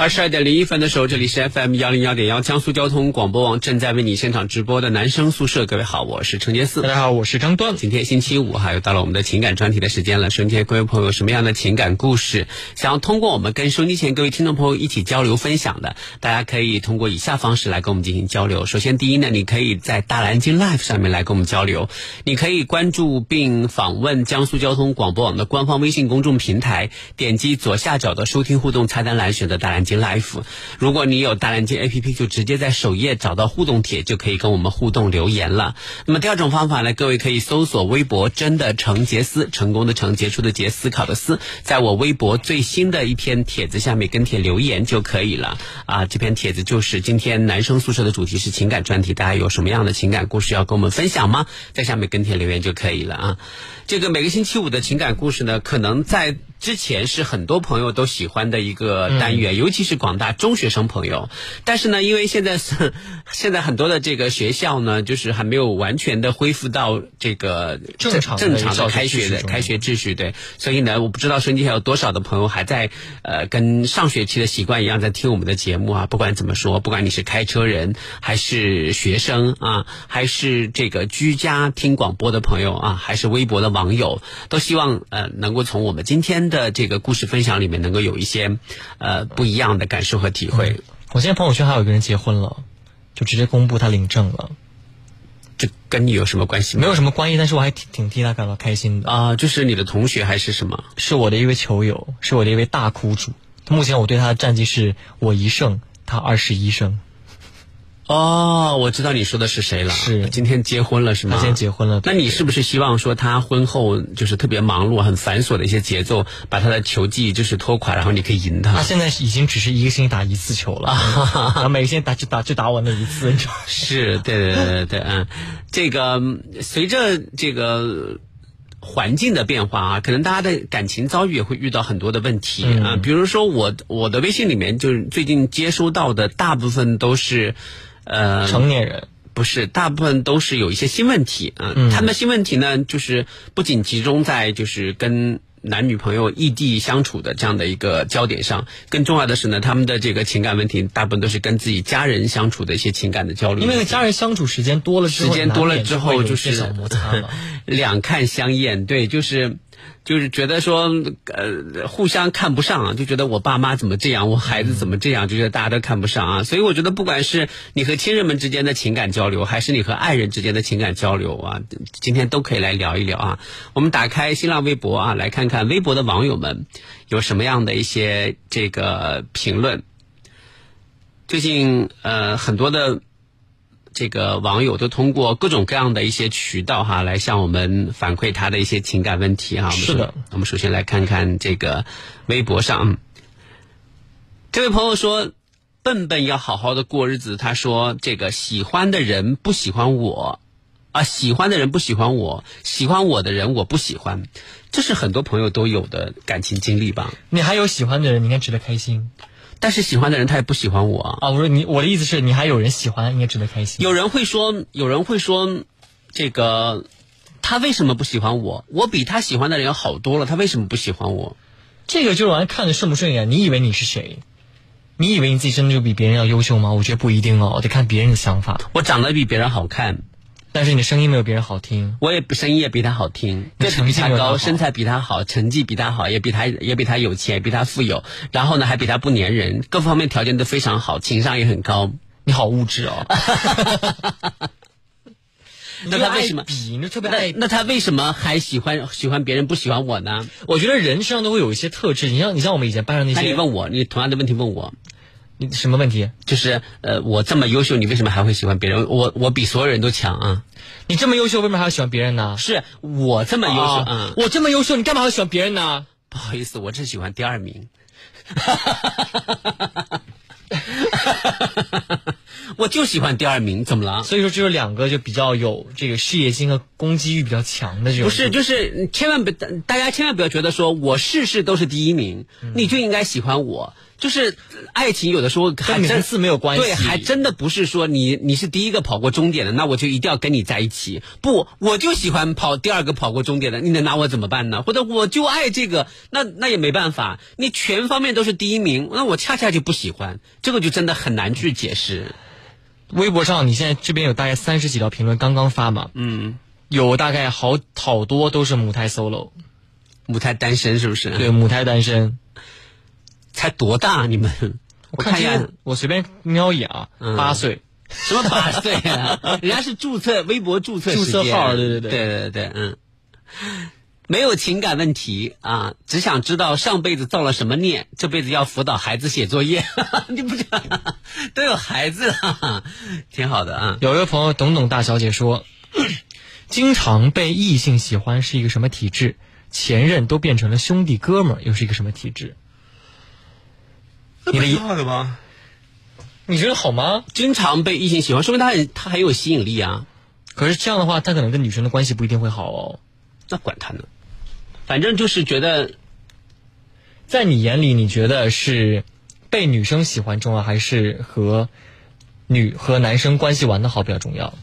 二十二点零一分的时候，这里是 FM 幺零幺点幺江苏交通广播网正在为你现场直播的男生宿舍。各位好，我是程杰四。大家好，我是张端。今天星期五哈，又到了我们的情感专题的时间了。今天各位朋友什么样的情感故事，想要通过我们跟收音机前各位听众朋友一起交流分享的，大家可以通过以下方式来跟我们进行交流。首先，第一呢，你可以在大蓝鲸 Live 上面来跟我们交流，你可以关注并访问江苏交通广播网的官方微信公众平台，点击左下角的收听互动菜单栏，选择大蓝鲸 Live。如果你有大蓝鲸 APP，就直接在首页找到互动帖，就可以跟我们互动留言了。那么第二种方法呢，各位可以搜索微博“真的成杰思”，成功的成，杰出的杰，思考的思，在我微博最新的一篇帖子下面跟帖留言就可以了。啊，这篇帖子就是今天男生宿舍的主题是情感专题，大家有什么样的情感故事要跟我们分享吗？在下面跟帖留言就可以了啊。这个每个星期五的情感故事呢，可能在之前是很多朋友都喜欢的一个单元，尤其是广大中学生朋友。但是呢，因为现在是 现在很多的这个学校呢，就是还没有完全的恢复到这个正常正常的开学的开学秩序。对，所以呢，我不知道收音机还有多少的朋友还在呃跟上学期的习惯一样在听我们的节目啊。不管怎么说，不管你是开车人还是学生啊，还是这个居家听广播的朋友啊，还是微博的。网友都希望呃能够从我们今天的这个故事分享里面能够有一些呃不一样的感受和体会。我现在朋友圈还有一个人结婚了，就直接公布他领证了。这跟你有什么关系？没有什么关系，但是我还挺挺替他感到开心的啊！就是你的同学还是什么？是我的一位球友，是我的一位大苦主。目前我对他的战绩是我一胜，他二十一胜。哦，我知道你说的是谁了。是今天结婚了是吗？他今天结婚了。那你是不是希望说他婚后就是特别忙碌、很繁琐的一些节奏，把他的球技就是拖垮，然后你可以赢他？他现在已经只是一个星期打一次球了，然后每个星期打就打就打我那一次，你知道是，对对对对，嗯，这个随着这个环境的变化啊，可能大家的感情遭遇也会遇到很多的问题啊。比如说我我的微信里面，就是最近接收到的大部分都是。呃，成年人不是，大部分都是有一些新问题啊。他们的新问题呢，就是不仅集中在就是跟男女朋友异地相处的这样的一个焦点上，更重要的是呢，他们的这个情感问题大部分都是跟自己家人相处的一些情感的交流。因为家人相处时间多了，时间多了之后就是 两看相厌。对，就是。就是觉得说，呃，互相看不上，就觉得我爸妈怎么这样，我孩子怎么这样，就觉得大家都看不上啊。所以我觉得，不管是你和亲人们之间的情感交流，还是你和爱人之间的情感交流啊，今天都可以来聊一聊啊。我们打开新浪微博啊，来看看微博的网友们有什么样的一些这个评论。最近呃，很多的。这个网友都通过各种各样的一些渠道哈，来向我们反馈他的一些情感问题哈。是的，我们首先来看看这个微博上，这位朋友说：“笨笨要好好的过日子。”他说：“这个喜欢的人不喜欢我，啊，喜欢的人不喜欢我，喜欢我的人我不喜欢，这是很多朋友都有的感情经历吧？你还有喜欢的人，你应该值得开心。”但是喜欢的人他也不喜欢我啊！我说你，我的意思是你还有人喜欢，你也值得开心。有人会说，有人会说，这个他为什么不喜欢我？我比他喜欢的人要好多了，他为什么不喜欢我？这个就是完看着顺不顺眼。你以为你是谁？你以为你自己真的就比别人要优秀吗？我觉得不一定哦，得看别人的想法。我长得比别人好看。但是你声音没有别人好听，我也声音也比他好听，个子比他高，身材比他好，成绩比他好，也比他也比他有钱，比他富有，然后呢还比他不粘人，各方面条件都非常好，情商也很高。你好物质哦。那他为什么比？那特别爱？那他为什么还喜欢喜欢别人不喜欢我呢？我觉得人身上都会有一些特质。你像你像我们以前班上那些，那你问我，你同样的问题问我。你什么问题？就是呃，我这么优秀，你为什么还会喜欢别人？我我比所有人都强啊！你这么优秀，为什么还要喜欢别人呢？是我这么优秀，嗯，我这么优秀，你干嘛要喜欢别人呢？不好意思，我只喜欢第二名。我就喜欢第二名，怎么了？所以说，这是两个就比较有这个事业心和攻击欲比较强的这种。不是，就是千万别，大家千万不要觉得说我事事都是第一名，你就应该喜欢我。就是爱情有的时候还跟名次没有关系对，还真的不是说你你是第一个跑过终点的，那我就一定要跟你在一起。不，我就喜欢跑第二个跑过终点的，你能拿我怎么办呢？或者我就爱这个，那那也没办法，你全方面都是第一名，那我恰恰就不喜欢，这个就真的很难去解释。微博上，你现在这边有大概三十几条评论刚刚发嘛？嗯，有大概好好多都是母胎 solo，母胎单身是不是？对，母胎单身。才多大？你们？我看一眼，我随便瞄一眼啊，八岁。什么八岁啊？人家是注册微博注册注册号，对对对对对对，嗯。没有情感问题啊，只想知道上辈子造了什么孽，这辈子要辅导孩子写作业。你不知道都有孩子了，挺好的啊。有一个朋友董董大小姐说，经常被异性喜欢是一个什么体质？前任都变成了兄弟哥们儿，又是一个什么体质？你的好的吧？你觉得好吗？经常被异性喜欢，说明他很他很有吸引力啊。可是这样的话，他可能跟女生的关系不一定会好哦。那管他呢，反正就是觉得，在你眼里，你觉得是被女生喜欢重要，还是和女和男生关系玩的好比较重要？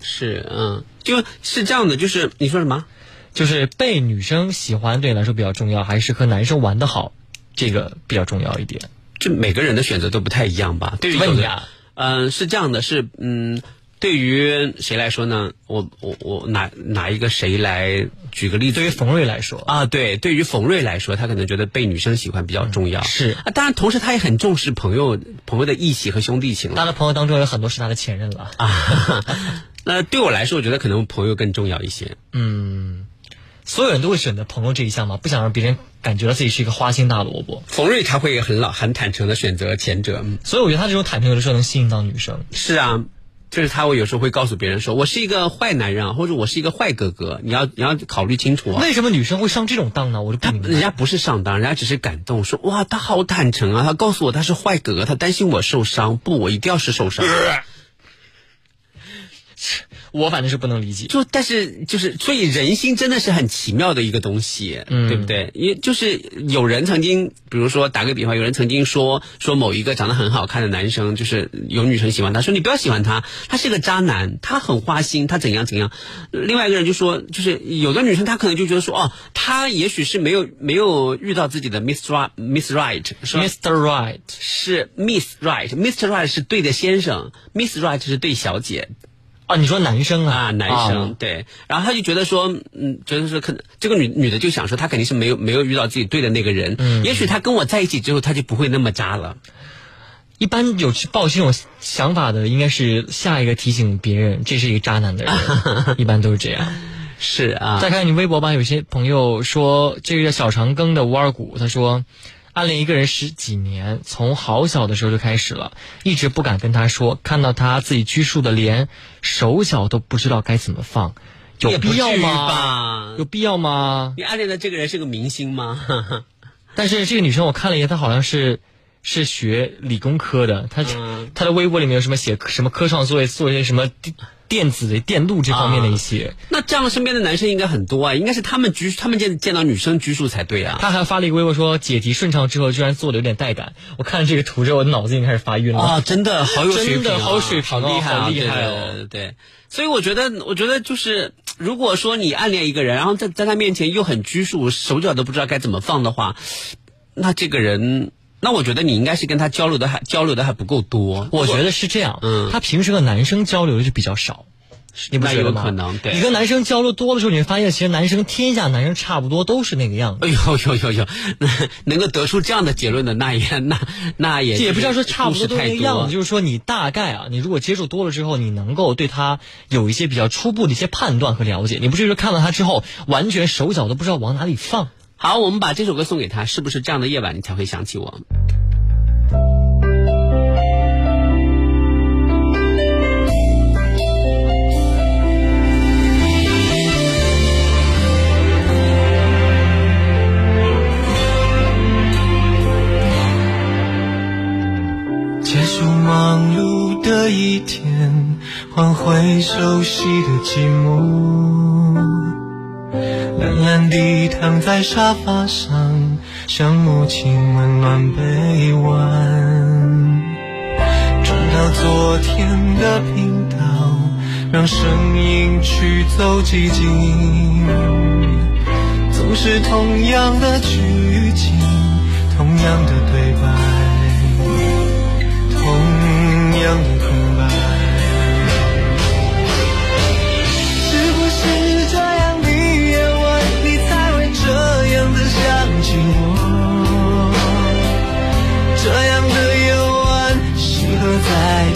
是，嗯，就是这样的。就是你说什么？就是被女生喜欢对你来说比较重要，还是和男生玩的好？这个比较重要一点，就每个人的选择都不太一样吧。对于问你啊，嗯，是这样的，是嗯，对于谁来说呢？我我我拿哪一个谁来举个例子？对于冯瑞来说啊，对，对于冯瑞来说，他可能觉得被女生喜欢比较重要。是啊，当然，同时他也很重视朋友朋友的义气和兄弟情。他的朋友当中有很多是他的前任了啊。那对我来说，我觉得可能朋友更重要一些。嗯。所有人都会选择朋友这一项吗？不想让别人感觉到自己是一个花心大萝卜。冯瑞他会很老很坦诚的选择前者，所以我觉得他这种坦诚有的时候能吸引到女生。是啊，就是他会有时候会告诉别人说：“我是一个坏男人，或者我是一个坏哥哥。”你要你要考虑清楚啊。为什么女生会上这种当呢？我就不明白。人家不是上当，人家只是感动，说：“哇，他好坦诚啊！他告诉我他是坏哥哥，他担心我受伤。不，我一定要是受伤。” 我反正是不能理解，就但是就是，所以人心真的是很奇妙的一个东西，嗯对不对？因为就是有人曾经，比如说打个比方，有人曾经说说某一个长得很好看的男生，就是有女生喜欢他，说你不要喜欢他，他是个渣男，他很花心，他怎样怎样。另外一个人就说，就是有的女生她可能就觉得说，哦，他也许是没有没有遇到自己的 Miss Right Miss Right，Mr Right 是 Miss Right，Mr Right 是对的先生，Miss Right 是对小姐。啊，你说男生啊，男生对，然后他就觉得说，嗯，觉得说可能这个女女的就想说，她肯定是没有没有遇到自己对的那个人，嗯，也许她跟我在一起之后，她就不会那么渣了。一般有去抱这种想法的，应该是下一个提醒别人这是一个渣男的人，一般都是这样。是啊，再看你微博吧，有些朋友说这个叫小长庚的吴二谷，他说。暗恋一个人十几年，从好小的时候就开始了，一直不敢跟他说。看到他自己拘束的连手脚都不知道该怎么放，有必要吗？有必要吗？你暗恋的这个人是个明星吗？但是这个女生我看了一下，她好像是是学理工科的，她她的微博里面有什么写什么科创作业，做一些什么。电子的电路这方面的一些，那这样身边的男生应该很多啊，应该是他们拘，他们见见到女生拘束才对啊。他还发了一个微博说解题顺畅之后，居然做的有点带感。我看这个图之后，我的脑子已经开始发晕了啊！真的好有水平，好水平，厉害，好厉害哦！对，所以我觉得，我觉得就是，如果说你暗恋一个人，然后在在他面前又很拘束，手脚都不知道该怎么放的话，那这个人。那我觉得你应该是跟他交流的还交流的还不够多。我觉得是这样，嗯，他平时和男生交流的就比较少，你不觉得吗？可能，对。你跟男生交流多的时候，你会发现其实男生天下男生差不多都是那个样子。哎呦呦呦呦，能够得出这样的结论的，那也那那也也不知道说差不多都那个样子，就是说你大概啊，你如果接触多了之后，你能够对他有一些比较初步的一些判断和了解。你不是说看到他之后完全手脚都不知道往哪里放。好，我们把这首歌送给他，是不是这样的夜晚你才会想起我？结束忙碌的。一天，换回熟悉的寂寞。懒懒地躺在沙发上，像母亲温暖臂弯。转到昨天的频道，让声音驱走寂静。总是同样的剧情，同样的对白，同样的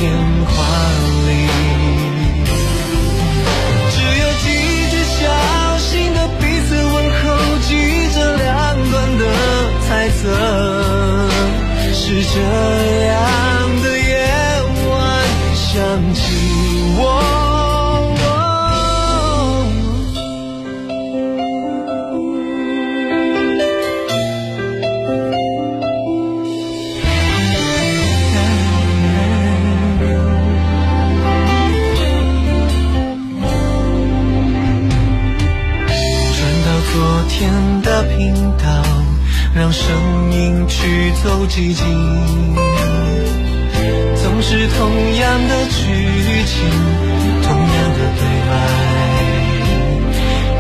电话里，只有几句小心的彼此问候，记着两端的猜测。是这都寂静。总是同样的剧情，同样的对白，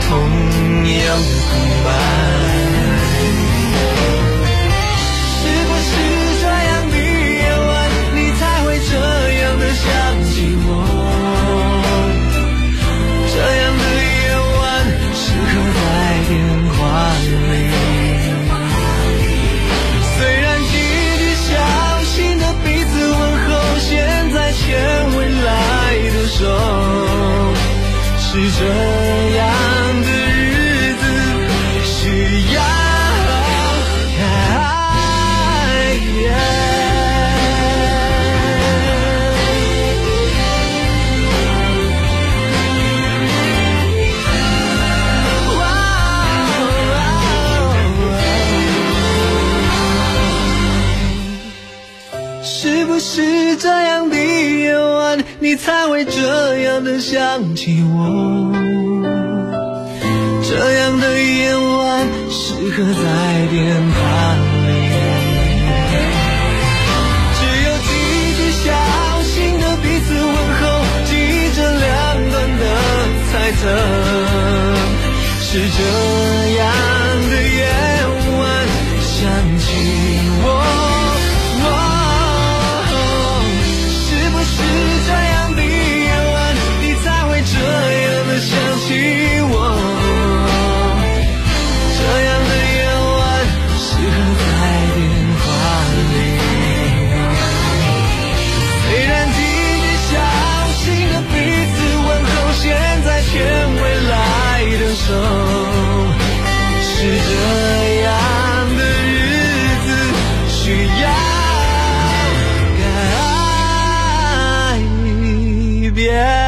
同样的别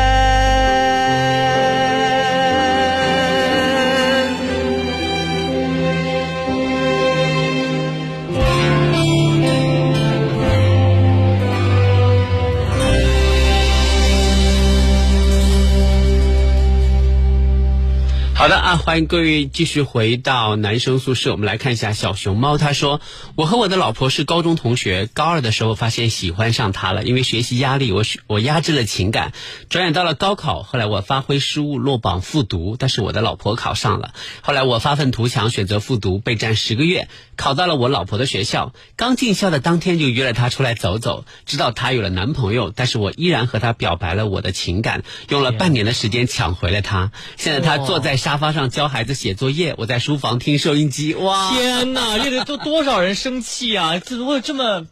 啊，欢迎各位继续回到男生宿舍。我们来看一下小熊猫，他说：“我和我的老婆是高中同学，高二的时候发现喜欢上她了，因为学习压力，我我压制了情感。转眼到了高考，后来我发挥失误落榜复读，但是我的老婆考上了。后来我发愤图强，选择复读，备战十个月，考到了我老婆的学校。刚进校的当天就约了她出来走走，知道她有了男朋友，但是我依然和她表白了我的情感，用了半年的时间抢回了她。现在她坐在沙发上教孩子写作业，我在书房听收音机。哇，天哪，这个都多少人生气啊！怎么会这么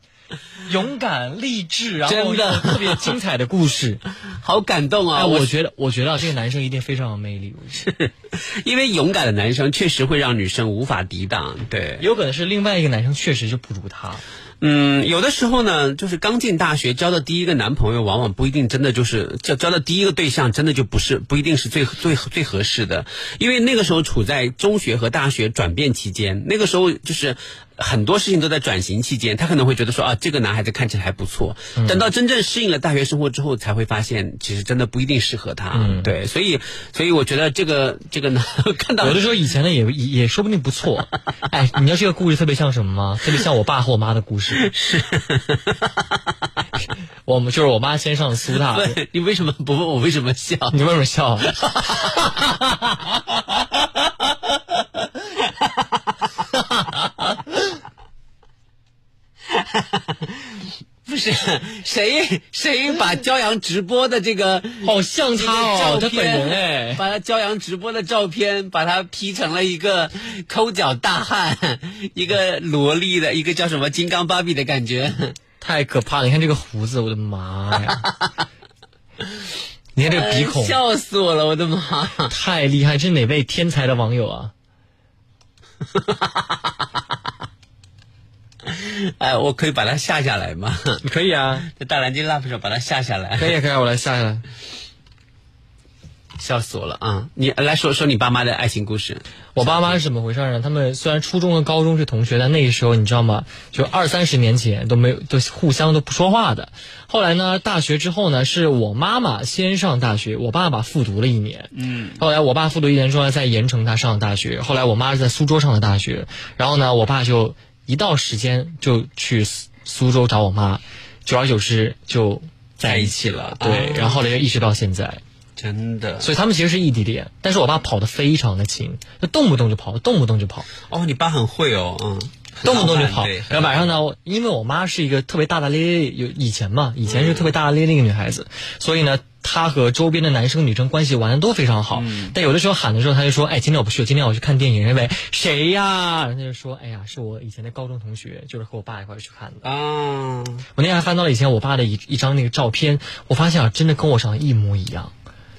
勇敢、励志，然后真的特别精彩的故事？好感动啊！哎，我觉得，我觉得啊这个男生一定非常有魅力。是 因为勇敢的男生确实会让女生无法抵挡。对，有可能是另外一个男生确实就不如他。嗯，有的时候呢，就是刚进大学交的第一个男朋友，往往不一定真的就是交交的第一个对象，真的就不是不一定是最最最合适的，因为那个时候处在中学和大学转变期间，那个时候就是很多事情都在转型期间，他可能会觉得说啊，这个男孩子看起来还不错。等到真正适应了大学生活之后，才会发现其实真的不一定适合他。嗯对，所以所以我觉得这个这个呢，看到有的时候以前的也也也说不定不错。哎，你知道这个故事特别像什么吗？特别像我爸和我妈的故事。是，我们就是我妈先上苏大，你为什么不问我为什么笑？你为什么笑？不是谁谁把 骄阳直播的这个好像他哦，他本人哎，把他骄阳直播的照片，把他 P 成了一个抠脚大汉，一个萝莉的一个叫什么金刚芭比的感觉。太可怕了！你看这个胡子，我的妈呀！你看这个鼻孔，笑死我了，我的妈！太厉害！这是哪位天才的网友啊？哎，我可以把它下下来吗？可以啊，在大蓝鲸 Love 上把它下下来。可以可以，我来下下来。笑死我了啊！你来说说你爸妈的爱情故事。我爸妈是怎么回事呢？他们虽然初中和高中是同学，但那个时候你知道吗？就二三十年前都没有，都互相都不说话的。后来呢，大学之后呢，是我妈妈先上大学，我爸爸复读了一年。嗯。后来我爸复读一年之后，在盐城他上大学。后来我妈是在苏州上的大学。然后呢，我爸就一到时间就去苏苏州找我妈，久而久之就在一起了。对，然后后来就一直到现在。真的，所以他们其实是异地恋，但是我爸跑得非常的勤，就动不动就跑，动不动就跑，哦，你爸很会哦，嗯，动不动就跑。然后晚上呢，因为我妈是一个特别大大咧咧，有以前嘛，以前是特别大大咧咧一个女孩子，所以呢，她和周边的男生女生关系玩的都非常好。但有的时候喊的时候，她就说：“哎，今天我不去，今天我去看电影。”因为谁呀？然后她就说：“哎呀，是我以前的高中同学，就是和我爸一块去看的。”啊，我那天还翻到了以前我爸的一一张那个照片，我发现啊，真的跟我长得一模一样。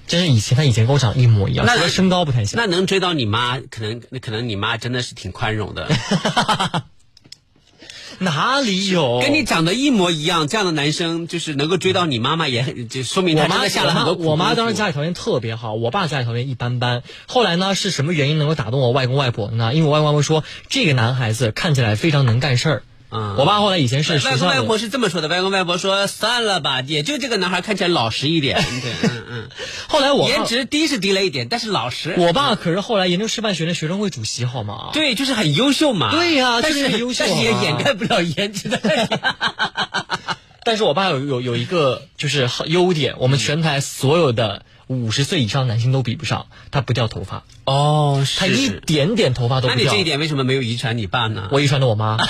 真是以前他以前跟我长得一模一样，那除了身高不太像。那能追到你妈，可能可能你妈真的是挺宽容的。哪里有？跟你长得一模一样，这样的男生就是能够追到你妈妈，也很就说明他妈的下了很多苦我妈当时家里条件特别好，我爸家里条件一般般。后来呢，是什么原因能够打动我外公外婆呢？因为我外公外婆说这个男孩子看起来非常能干事儿。嗯我爸后来以前是外公，外婆是这么说的，外公外婆说算了吧，也就这个男孩看起来老实一点，对，嗯嗯，后来我颜值低是低了一点，但是老实。我爸可是后来研究师范学院学生会主席，好吗？对，就是很优秀嘛。对呀但是很优秀但是也啊掩盖不了颜值的。但是我爸有有有一个就是优点，我们全台所有的五十岁以上男性都比不上，他不掉头发，哦，他一点点头发都不掉。那你这一点为什么没有遗传你爸呢？我遗传的我妈。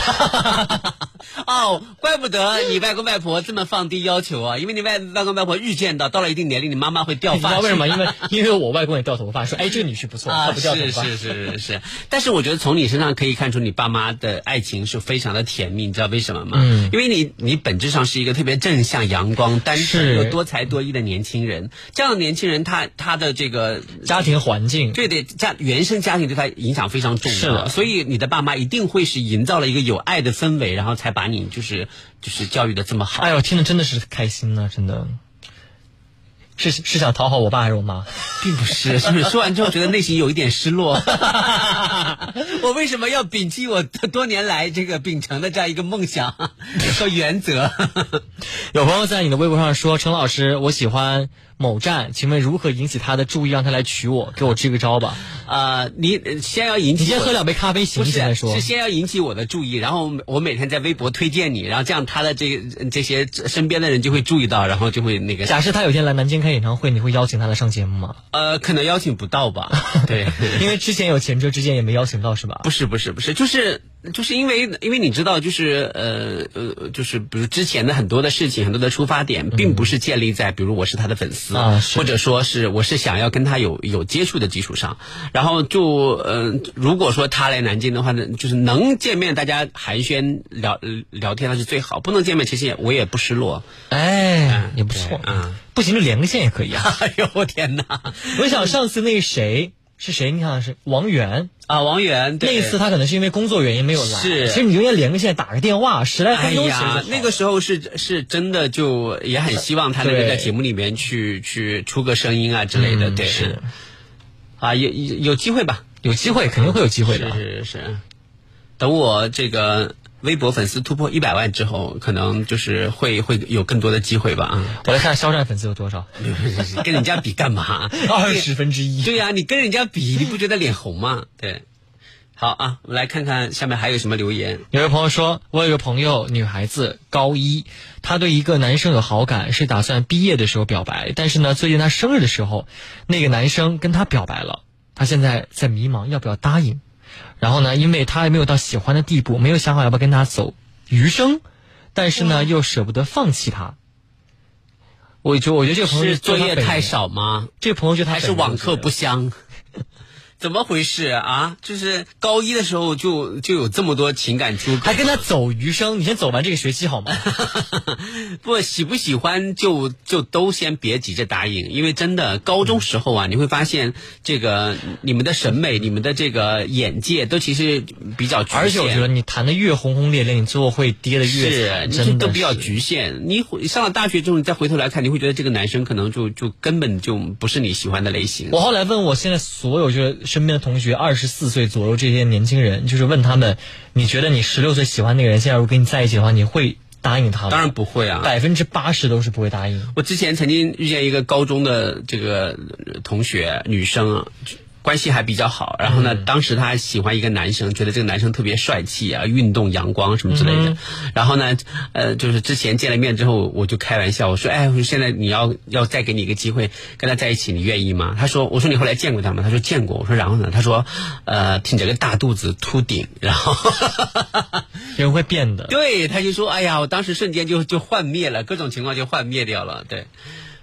哦，怪不得你外公外婆这么放低要求啊，因为你外外公外婆预见到到了一定年龄，你妈妈会掉发你知发。道为什么？因为因为我外公也掉头发，说哎这个女婿不错，啊，他不掉头发。是是是是是，但是我觉得从你身上可以看出你爸妈的爱情是非常的甜蜜，你知道为什么吗？嗯因为你你本质上是一个特别正向、阳光、单纯是又多才多艺的年轻人。这样的年轻人，他他的这个家庭环境，对对，家原生家庭对他影响非常重要，是的所以你的爸妈一定会是营造了一个有爱的氛围，然后才把你就是就是教育的这么好。哎呦，听着真的是开心呢、真的。是是想讨好我爸还是我妈？并不是，是不是？说完之后觉得内心有一点失落。我为什么要摒弃我多年来这个秉承的这样一个梦想 和原则？有朋友在你的微博上说：“陈老师，我喜欢某站，请问如何引起他的注意，让他来娶我？给我支个招吧。呃，你呃先要引起你先喝两杯咖啡醒醒再说是。先要引起我的注意，然后我每天在微博推荐你，然后这样他的这这些身边的人就会注意到，然后就会那个假设他有一天来南京开演唱会，你会邀请他来上节目吗？呃，可能邀请不到吧？对。因为之前有前车之鉴，也没邀请到，是吧？不是不是不是，就是就是因为因为你知道，就是呃呃，就是比如之前的很多的事情，很多的出发点，并不是建立在比如我是他的粉丝或者说是我是想要跟他有有接触的基础上，然后就呃，如果说他来南京的话呢，就是能见面，大家寒暄聊聊天那是最好，不能见面，其实也我也不失落。哎，也不错。嗯，不行就连个线也可以啊。哎呦我天哪！我想上次那谁是谁？你看是王源。啊，王源对那一次他可能是因为工作原因没有来，是其实你就应该连个线打个电话，十来哎分钟其实就好呀，那个时候是是真的，就也很希望他能够在节目里面去去出个声音啊之类的，对，嗯是啊，有有有机会吧？有机会肯定会有机会的。是是是。等我这个微博粉丝突破一百万之后，可能就是会会有更多的机会吧啊。我来看肖战粉丝有多少，跟人家比干嘛？二十分之一。对呀、你跟人家比，你不觉得脸红吗？对。好啊，我们来看看下面还有什么留言。有位朋友说，我有个朋友，女孩子，高一，她对一个男生有好感，是打算毕业的时候表白，但是呢，最近她生日的时候，那个男生跟她表白了，她现在在迷茫要不要答应。然后呢，因为他还没有到喜欢的地步，没有想好要不要跟他走余生，但是呢，又舍不得放弃他。我觉我觉得这个朋友是作业太少，吗？这个朋友觉得他还是网课不香？怎么回事啊？就是高一的时候就就有这么多情感出口，还跟他走余生，你先走完这个学期好吗？不 喜不喜欢就就都先别急着答应，因为真的高中时候啊，你会发现这个你们的审美、你们的这个眼界都其实比较局限，而且我觉得你谈的越轰轰烈烈，你最后会跌的越是真的都比较局限。你回上了大学之后，你再回头来看，你会觉得这个男生可能就就根本就不是你喜欢的类型。我后来问我现在所有就是身边的同学，二十四岁左右这些年轻人，就是问他们，你觉得你十六岁喜欢那个人，现在如果跟你在一起的话，你会答应他吗？当然不会啊，百分之八十都是不会答应。我之前曾经遇见一个高中的这个呃同学，女生啊，关系还比较好。然后呢，当时她喜欢一个男生，觉得这个男生特别帅气啊，运动阳光什么之类的。然后呢，呃，就是之前见了面之后，我就开玩笑，我说，哎，我说现在你要要再给你一个机会跟他在一起，你愿意吗？他说，我说你后来见过他吗？他说见过。我说然后呢？他说，呃，挺着个大肚子，秃顶，然后。人会变的。对，他就说：“哎呀，我当时瞬间就就幻灭了，各种情况就幻灭掉了。”对，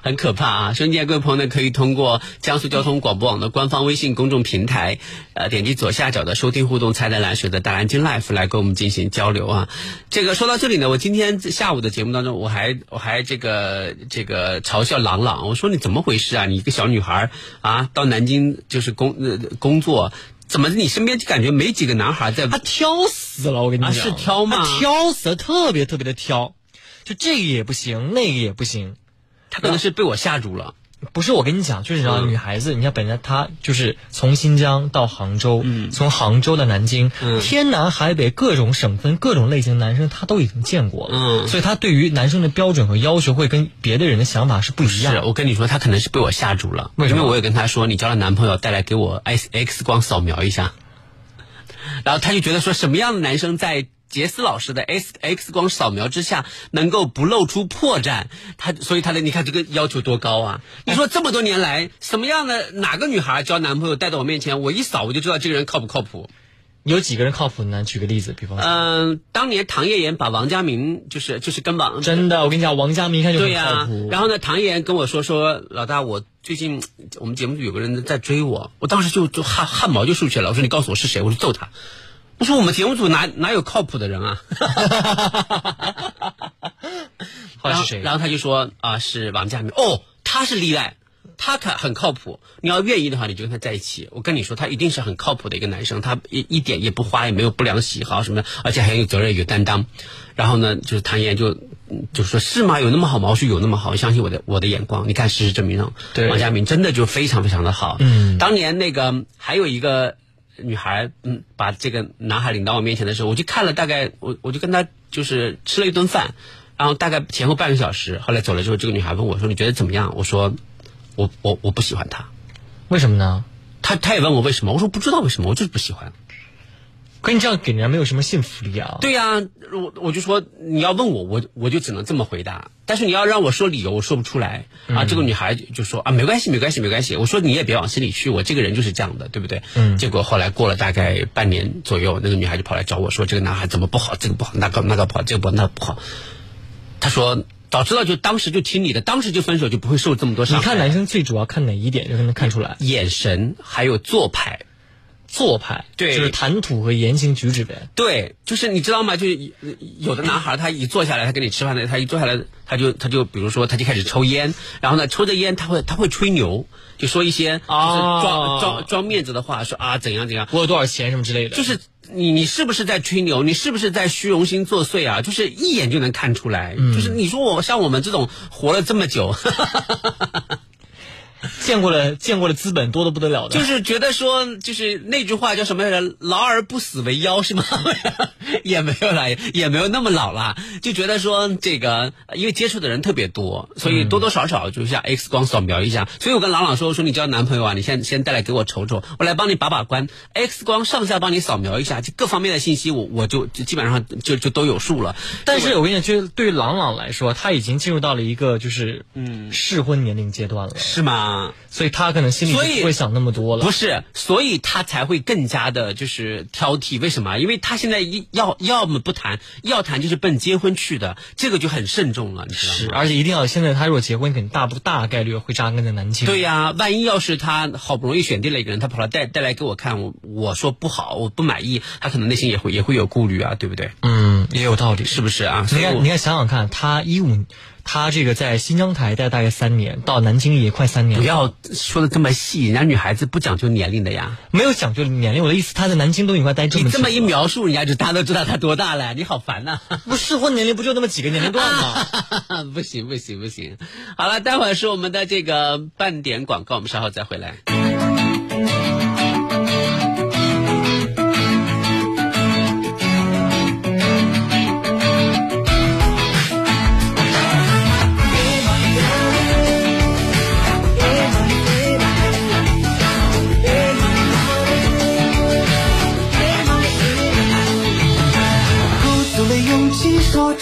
很可怕啊！收音机各位朋友呢，可以通过江苏交通广播网的官方微信公众平台，呃，点击左下角的收听互动菜单栏，选择大蓝鲸 Life 来跟我们进行交流啊。这个说到这里呢，我今天下午的节目当中，我还我还这个这个嘲笑朗朗，我说你怎么回事啊？你一个小女孩啊，到南京就是工呃工作。怎么你身边就感觉没几个男孩在他挑死了，我跟你讲，啊是挑吗他挑死了，特别特别的挑，就这个也不行，那个也不行。他可能是被我吓住了。不是我跟你讲，就是你知道，嗯。女孩子，你看本来她就是从新疆到杭州，嗯。从杭州到南京，嗯。天南海北各种省份、各种类型男生，她都已经见过了，嗯。所以她对于男生的标准和要求会跟别的人的想法是不一样。我跟你说，她可能是被我吓住了。为什么？因为我也跟她说，你交了男朋友带来给我 X X 光扫描一下，然后她就觉得说，什么样的男生在杰斯老师的 X X 光扫描之下能够不露出破绽？他所以他的你看这个要求多高啊！你说这么多年来，什么样的哪个女孩交男朋友带到我面前，我一扫我就知道这个人靠不靠谱？有几个人靠谱呢？举个例子，比方说，嗯、当年唐叶岩把王家明就是就是跟王真的，我跟你讲，王家明一看就很对呀、靠谱。然后呢，唐嫣跟我说说，老大，我最近我们节目组有个人在追我，我当时就就汗汗毛就竖起来了。我说你告诉我是谁，我就揍他。我说我们节目组哪哪有靠谱的人啊？后来是谁？然后他就说啊、是王佳明。哦，他是例外，他可很靠谱。你要愿意的话，你就跟他在一起。我跟你说，他一定是很靠谱的一个男生，他一一点也不花，也没有不良喜好什么的，而且很有责任、有担当。然后呢，就是唐嫣就嗯就说是吗？有那么好吗？我说有那么好，相信我的我的眼光。你看，事实证明了，王佳明真的就非常非常的好。嗯当年那个还有一个女孩，嗯，把这个男孩领到我面前的时候，我就看了大概，我我就跟他就是吃了一顿饭，然后大概前后半个小时，后来走了之后，这个女孩问我说：“你觉得怎么样？”我说：“我我我不喜欢他。为什么呢？”他他也问我为什么，我说不知道为什么，我就是不喜欢。可你这样给人家没有什么信服力啊。对呀、我我就说你要问我，我我就只能这么回答。但是你要让我说理由，我说不出来啊。这个女孩就说啊，没关系，没关系，没关系。我说你也别往心里去，我这个人就是这样的，对不对？嗯结果后来过了大概半年左右，那个女孩就跑来找我说，这个男孩怎么不好，这个不好，那个那个不好，这个不好，那个不好。她说早知道就当时就听你的，当时就分手，就不会受这么多伤害。你看男生最主要看哪一点，就能看出来。眼神还有做派。做派，对就是谈吐和言行举止呗。对，就是你知道吗？就是有有的男孩，他一坐下来，他跟你吃饭的，他一坐下来，他就他就比如说，他就开始抽烟，然后呢，抽着烟，他会他会吹牛，就说一些就是哦装装装面子的话，说啊怎样怎样，我有多少钱什么之类的。就是你你是不是在吹牛？你是不是在虚荣心作祟啊？就是一眼就能看出来。就是你说我像我们这种活了这么久，见过了见过了资本多的不得了的，就是觉得说，就是那句话叫什么来着？“老而不死为妖”是吗？也没有啦，也没有那么老啦，就觉得说这个，因为接触的人特别多，所以多多少少就像 X 光扫描一下。所以我跟朗朗说，我说你交男朋友啊，你先先带来给我瞅瞅，我来帮你把把关，X 光上下帮你扫描一下，就各方面的信息，我我就基本上就就都有数了。但是我跟你讲，就对于朗朗来说，他已经进入到了一个就是嗯适婚年龄阶段了，是吗？所以他可能心里不会想那么多了。不是，所以他才会更加的就是挑剔。为什么？因为他现在一要要么不谈，要谈就是奔结婚去的，这个就很慎重了，你知道吗？是，而且一定要现在他如果结婚，肯定大不大概率会扎根在南京。对呀、万一要是他好不容易选定了一个人，他跑来带带来给我看，我我说不好，我不满意，他可能内心也会也会有顾虑啊，对不对？嗯，也有道理。是不是啊？你看，你看，想想看，他一五，他这个在新疆台待大概三年，到南京也快三年了，不要说的这么细，人家女孩子不讲究年龄的呀。没有讲究年龄。我的意思，他在南京都已经快待这么久了你这么一，描述，人家就大家都知道他多大了，你好烦呐、不适婚年龄不就那么几个年龄段吗？不行不行不行，好了，待会儿是我们的这个半点广告，我们稍后再回来。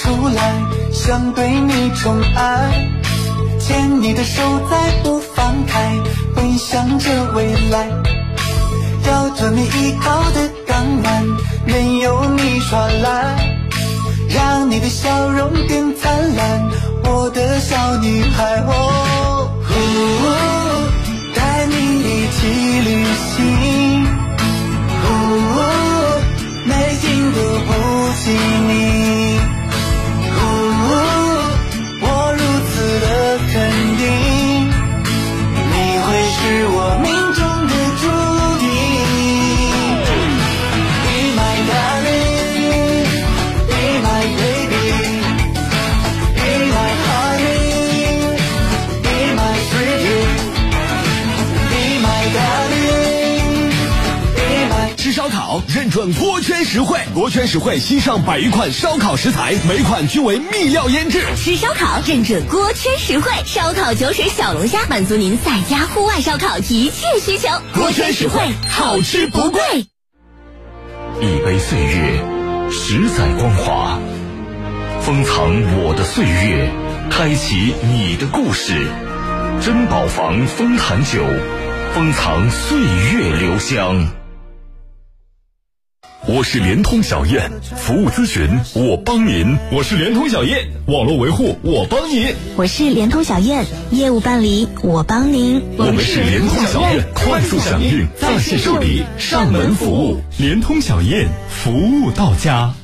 出来，想对你宠爱，牵你的手再不放开，回想着未来。要做你依靠的港湾，没有你耍赖，让你的笑容更灿烂，我的小女孩哦，呼认准锅圈实惠，锅圈实惠新上百余款烧烤食材，每款均为秘料腌制。吃烧烤认准锅圈实惠，烧烤酒水小龙虾满足您在家户外烧烤一切需求。锅圈实惠，好吃不贵。一杯岁月，十载光华，封藏我的岁月，开启你的故事。珍宝坊丰坛酒，封藏岁月留香。我是联通小燕，服务咨询我帮您。我是联通小燕，网络维护我帮您。我是联通小燕，业务办理我帮您。我们是联通小燕，快速响应，在线受理，上门服务。联通小燕，服务到家。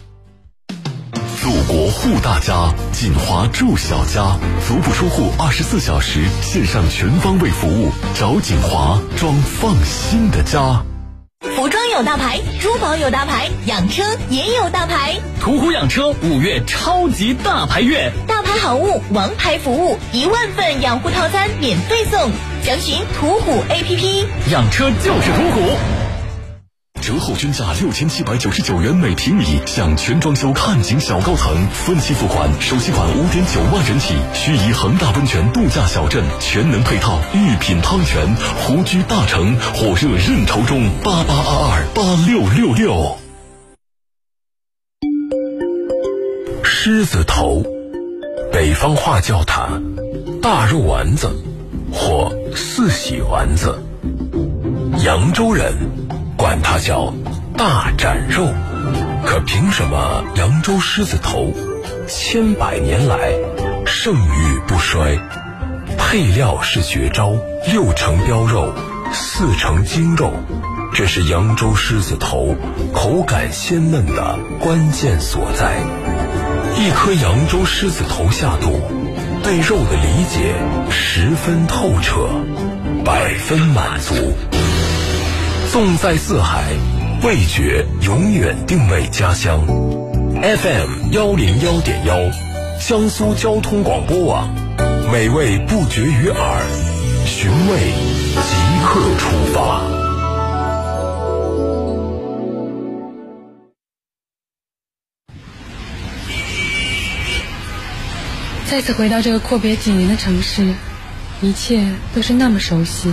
祖国护大家，锦华住小家，足不出户，二十四小时线上全方位服务，找锦华装放心的家。服装有大牌，珠宝有大牌，养车也有大牌。途虎养车五月超级大牌月，大牌好物，王牌服务，一万份养护套餐免费送，详询途虎 APP。养车就是途虎。折后均价六千七百九十九元每平米，享全装修看景小高层，分期付款，首期款五点九万元起。盱眙恒大温泉度假小镇，全能配套，御品汤泉，湖居大城，火热认筹中，八八二二八六六六。狮子头，北方话叫它大肉丸子或四喜丸子，扬州人管它叫大斩肉。可凭什么扬州狮子头千百年来盛誉不衰？配料是绝招，六成膘肉，四成精肉，这是扬州狮子头口感鲜嫩的关键所在。一颗扬州狮子头下肚，对肉的理解十分透彻，百分满足。纵在四海，味觉永远定位家乡。FM 幺零幺点幺，江苏交通广播网，美味不绝于耳。寻味，即刻出发。再次回到这个阔别几年的城市，一切都是那么熟悉。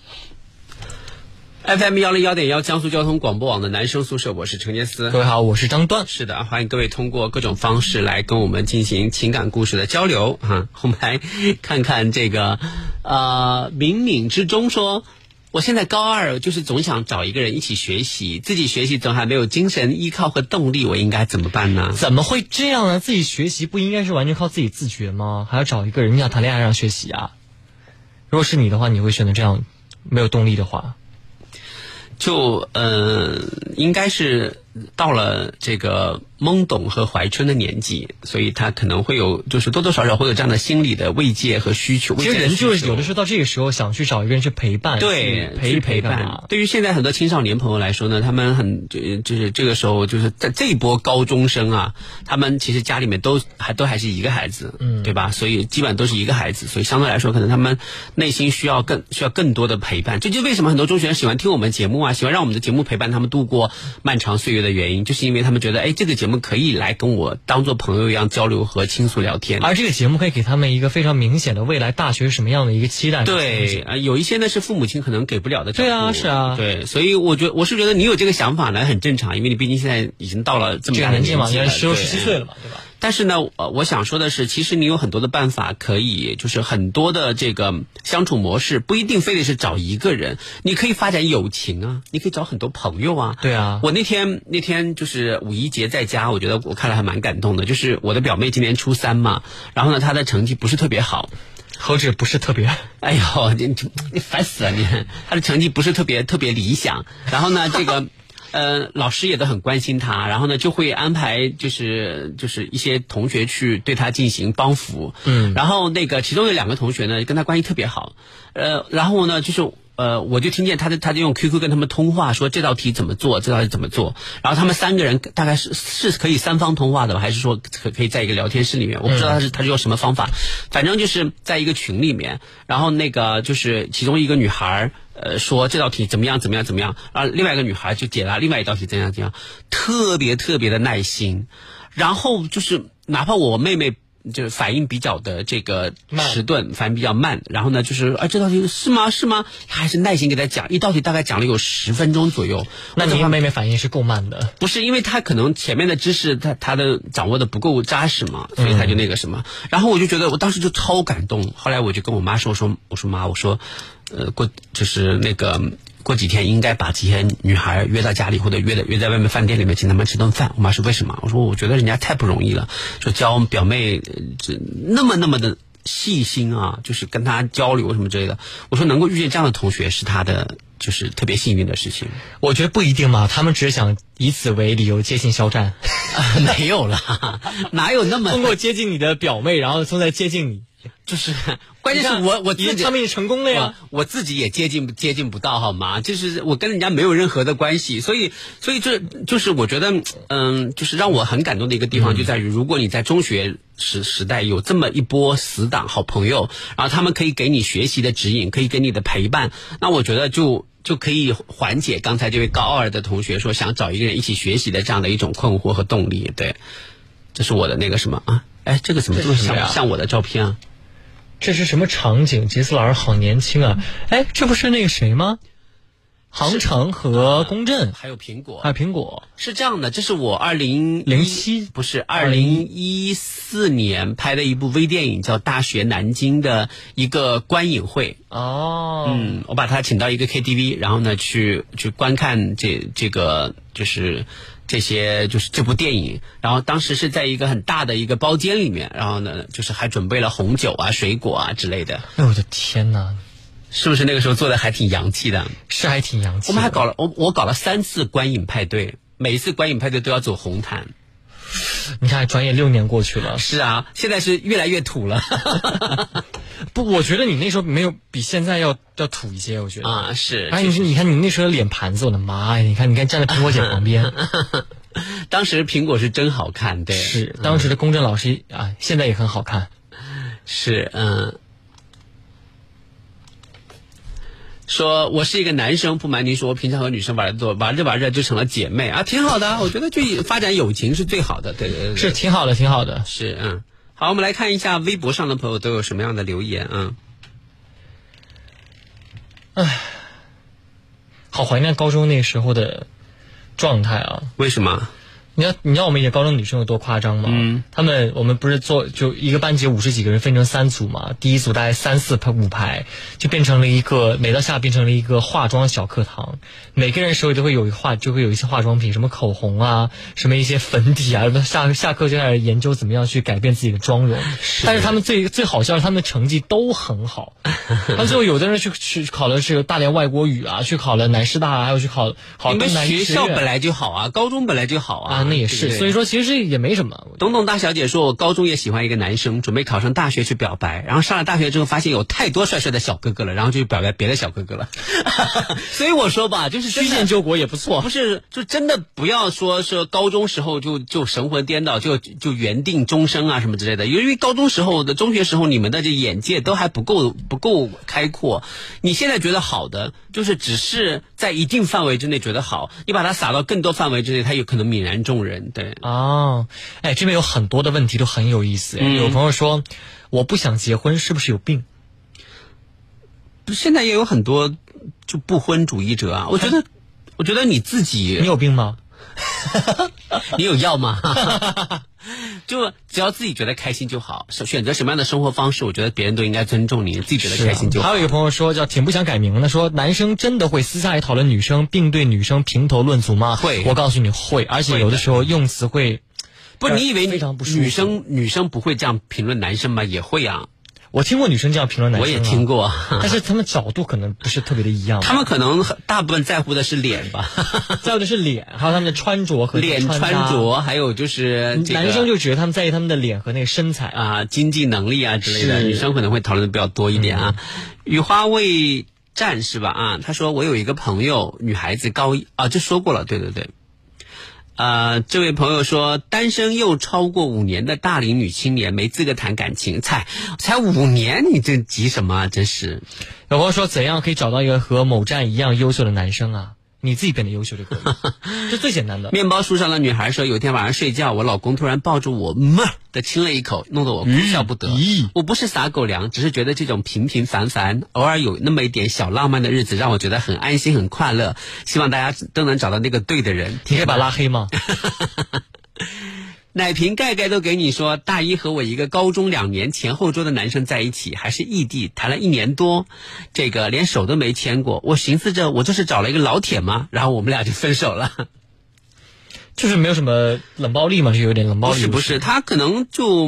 FM 幺零幺点幺江苏交通广播网的男生宿舍，我是陈杰思。各位好，我是张端。是的，欢迎各位通过各种方式来跟我们进行情感故事的交流哈。我们来看看这个，呃，冥冥之中说，我现在高二，就是总想找一个人一起学习，自己学习总还没有精神依靠和动力，我应该怎么办呢？怎么会这样呢？自己学习不应该是完全靠自己自觉吗？还要找一个人，你想谈恋爱让学习啊？如果是你的话，你会选择这样没有动力的话？就嗯，应该是到了这个懵懂和怀春的年纪，所以他可能会有，就是多多少少会有这样的心理的慰藉和需求。其实人就是有的时候到这个时候想去找一个人去陪伴，对，陪陪伴。对于现在很多青少年朋友来说呢，他们很就就是这个时候就是在这一波高中生啊，他们其实家里面都还都还是一个孩子，嗯，对吧？所以基本上都是一个孩子，所以相对来说，可能他们内心需要更需要更多的陪伴。这就为什么很多中学生喜欢听我们节目啊，喜欢让我们的节目陪伴他们度过漫长岁月的原因，就是因为他们觉得，哎，这个节目可以来跟我当做朋友一样交流和倾诉聊天，而这个节目可以给他们一个非常明显的未来大学什么样的一个期待。对，啊，有一些呢是父母亲可能给不了的。对啊，是啊，对，所以我觉我是觉得你有这个想法呢很正常，因为你毕竟现在已经到了这么大的年纪嘛，你十六十七岁了嘛，对吧？但是呢，呃，我想说的是，其实你有很多的办法可以，就是很多的这个相处模式，不一定非得是找一个人，你可以发展友情啊，你可以找很多朋友啊。对啊，我那天那天就是五一节在家，我觉得我看了还蛮感动的，就是我的表妹今年初三嘛，然后呢，她的成绩不是特别好。何止不是特别？哎呦，你你烦死了你！他的成绩不是特别特别理想，然后呢，这个呃老师也都很关心他，然后呢就会安排就是就是一些同学去对他进行帮扶，嗯，然后那个其中有两个同学呢跟他关系特别好，呃，然后呢就是。呃，我就听见他的，他就用 QQ 跟他们通话，说这道题怎么做，这道题怎么做。然后他们三个人大概是是可以三方通话的吧，还是说可可以在一个聊天室里面？我不知道他是他是用什么方法，反正就是在一个群里面。然后那个就是其中一个女孩呃说这道题怎么样怎么样怎么样，然后另外一个女孩就解答另外一道题怎样怎样，特别特别的耐心。然后就是哪怕我妹妹。就是反应比较的这个迟钝，反应比较慢。然后呢，就是啊，这道题是吗？是吗？他还是耐心给他讲一道题，大概讲了有十分钟左右。那你妹妹反应是够慢的？不是，因为他可能前面的知识他他的掌握的不够扎实嘛，所以他就那个什么。嗯、然后我就觉得，我当时就超感动。后来我就跟我妈说，我说我说妈，我说呃过就是那个。过几天应该把这些女孩约到家里，或者约的约在外面饭店里面，请他们吃顿饭。我妈说为什么？我说我觉得人家太不容易了，就教表妹这那么那么的细心啊，就是跟她交流什么之类的。我说能够遇见这样的同学是她的就是特别幸运的事情。我觉得不一定嘛，他们只是想以此为理由接近肖战。没有啦，哪有那么通过接近你的表妹，然后从再接近你。就是，关键是我我自己他们也成功了呀，我自己也接近接近不到好吗？就是我跟人家没有任何的关系，所以所以这就是我觉得，嗯，就是让我很感动的一个地方就在于，如果你在中学时时代有这么一波死党好朋友，然后他们可以给你学习的指引，可以给你的陪伴，那我觉得就就可以缓解刚才这位高二的同学说想找一个人一起学习的这样的一种困惑和动力。对，这是我的那个什么啊？哎，这个怎么这么像像我的照片啊？这是什么场景？杰斯老师好年轻啊！哎，这不是那个谁吗？航程和公正，还有苹果，还有苹果，是这样的。这是我二零零七，不是二零一四年拍的一部微电影，叫《大学南京》的一个观影会。哦，嗯，我把他请到一个 KTV，然后呢，去去观看这这个就是。这些就是这部电影，然后当时是在一个很大的一个包间里面，然后呢，就是还准备了红酒啊、水果啊之类的。哎，我的天哪！是不是那个时候做的还挺洋气的？是还挺洋气。我们还搞了我我搞了三次观影派对，每一次观影派对都要走红毯。你看，转眼六年过去了。是啊，现在是越来越土了。不，我觉得你那时候没有比现在要要土一些。我觉得啊，是。哎，你说，你看你那时候的脸盘子，我的妈呀！你看，你看站在苹果姐旁边，当时苹果是真好看，对。是，当时的公正老师啊，现在也很好看。是，嗯。说我是一个男生，不瞒您说，我平常和女生玩的多，玩着玩着就成了姐妹啊，挺好的。我觉得就发展友情是最好的，对对对，是挺好的，挺好的。是，嗯。好，我们来看一下微博上的朋友都有什么样的留言啊？唉，好怀念高中那时候的状态啊！为什么？你知道你知道我们以前高中女生有多夸张吗？嗯，他们我们不是做就一个班级五十几个人分成三组嘛，第一组大概三四排五排，就变成了一个每到下变成了一个化妆小课堂，每个人手里都会有一化就会有一些化妆品，什么口红啊，什么一些粉底啊，下下课就开始研究怎么样去改变自己的妆容。但是他们最最好笑是他们的成绩都很好，到最后有的人去去考的是大连外国语啊，去考了南师大，还有去考考。你们学校本来就好啊，高中本来就好啊。那也是，所以说其实也没什么。董董大小姐说，我高中也喜欢一个男生，准备考上大学去表白，然后上了大学之后发现有太多帅帅的小哥哥了，然后就表白别的小哥哥了。所以我说吧，就是曲线救国也不错。不是，就真的不要说是高中时候就就神魂颠倒，就就缘定终生啊什么之类的。因为高中时候的中学时候，你们的这眼界都还不够不够开阔。你现在觉得好的，就是只是在一定范围之内觉得好，你把它撒到更多范围之内，它有可能泯然众人。对哦，哎，这边有很多的问题都很有意思。有朋友说，我不想结婚，是不是有病？现在也有很多就不婚主义者啊。我觉得，我觉得你自己，你有病吗？你有药吗？就只要自己觉得开心就好，选择什么样的生活方式，我觉得别人都应该尊重你。自己觉得开心就好。还有一个朋友说，叫挺不想改名的，说男生真的会私下里讨论女生，并对女生评头论足吗？会，我告诉你会，而且有的时候用词会，不，你以为女生女生不会这样评论男生吗？也会啊。我听过女生这样评论男生，我也听过，但是他们角度可能不是特别的一样。他们可能大部分在乎的是脸吧，在乎的是脸，还有他们的穿着和脸穿着，还有就是男生就觉得他们在意他们的脸和那个身材啊，经济能力啊之类的。女生可能会讨论的比较多一点啊。雨花未战是吧？啊，他说我有一个朋友，女孩子高一啊，就说过了，对对对。呃，这位朋友说，单身又超过五年的大龄女青年没资格谈感情，才才五年，你这急什么？真是。有朋友说，怎样可以找到一个和某站一样优秀的男生啊？你自己变得优秀就可以，这最简单的。面包树上的女孩说：“有一天晚上睡觉，我老公突然抱住我，么的亲了一口，弄得我哭笑不得。我不是撒狗粮，只是觉得这种平平凡凡、偶尔有那么一点小浪漫的日子，让我觉得很安心、很快乐。希望大家都能找到那个对的人。你可以把拉黑吗？”奶瓶盖盖都给你说，大一和我一个高中两年前后桌的男生在一起，还是异地，谈了一年多，这个连手都没牵过。我寻思着，我这是找了一个老铁吗？然后我们俩就分手了。就是没有什么冷暴力嘛，是有点冷暴力。不是不是，他可能就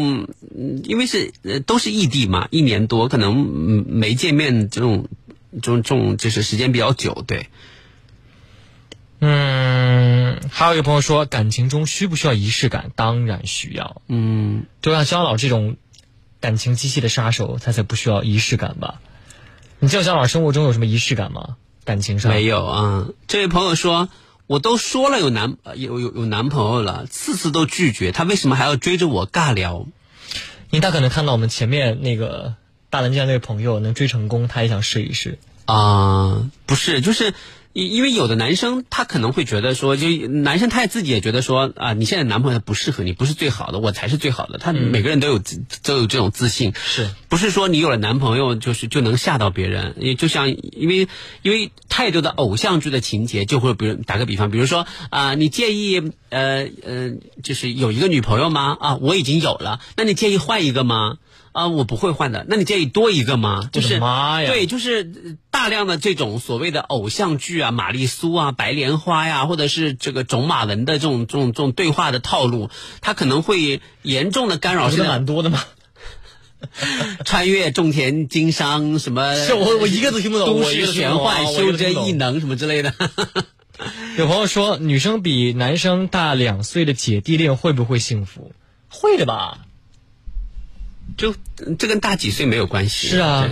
因为是都是异地嘛，一年多，可能没见面这种这种这种就是时间比较久，对。嗯，还有一个朋友说，感情中需不需要仪式感？当然需要。嗯，就像肖老这种感情机器的杀手，他才不需要仪式感吧？你知道肖老生活中有什么仪式感吗？感情上没有啊。这位朋友说，我都说了有男有有有男朋友了，次次都拒绝，他为什么还要追着我尬聊？因为他可能看到我们前面那个大南京那位朋友能追成功，他也想试一试。啊，不是，就是。因因为有的男生他可能会觉得说，就男生他也自己也觉得说啊，你现在男朋友不适合你，不是最好的，我才是最好的。他每个人都有都有这种自信，是不是说你有了男朋友就是就能吓到别人？也就像因为因为太多的偶像剧的情节，就会比如打个比方，比如说啊，你介意呃呃，就是有一个女朋友吗？啊，我已经有了，那你介意换一个吗？啊，我不会换的。那你介意多一个吗？就是妈呀！对，就是大量的这种所谓的偶像剧啊，玛丽苏啊，白莲花呀，或者是这个种马文的这种这种这种对话的套路，它可能会严重的干扰。是蛮多的嘛。穿越种田经商什么？是我我一个都听不懂。都市玄幻修真异能什么之类的。有朋友说，女生比男生大两岁的姐弟恋会不会幸福？会的吧。就这跟大几岁没有关系。是啊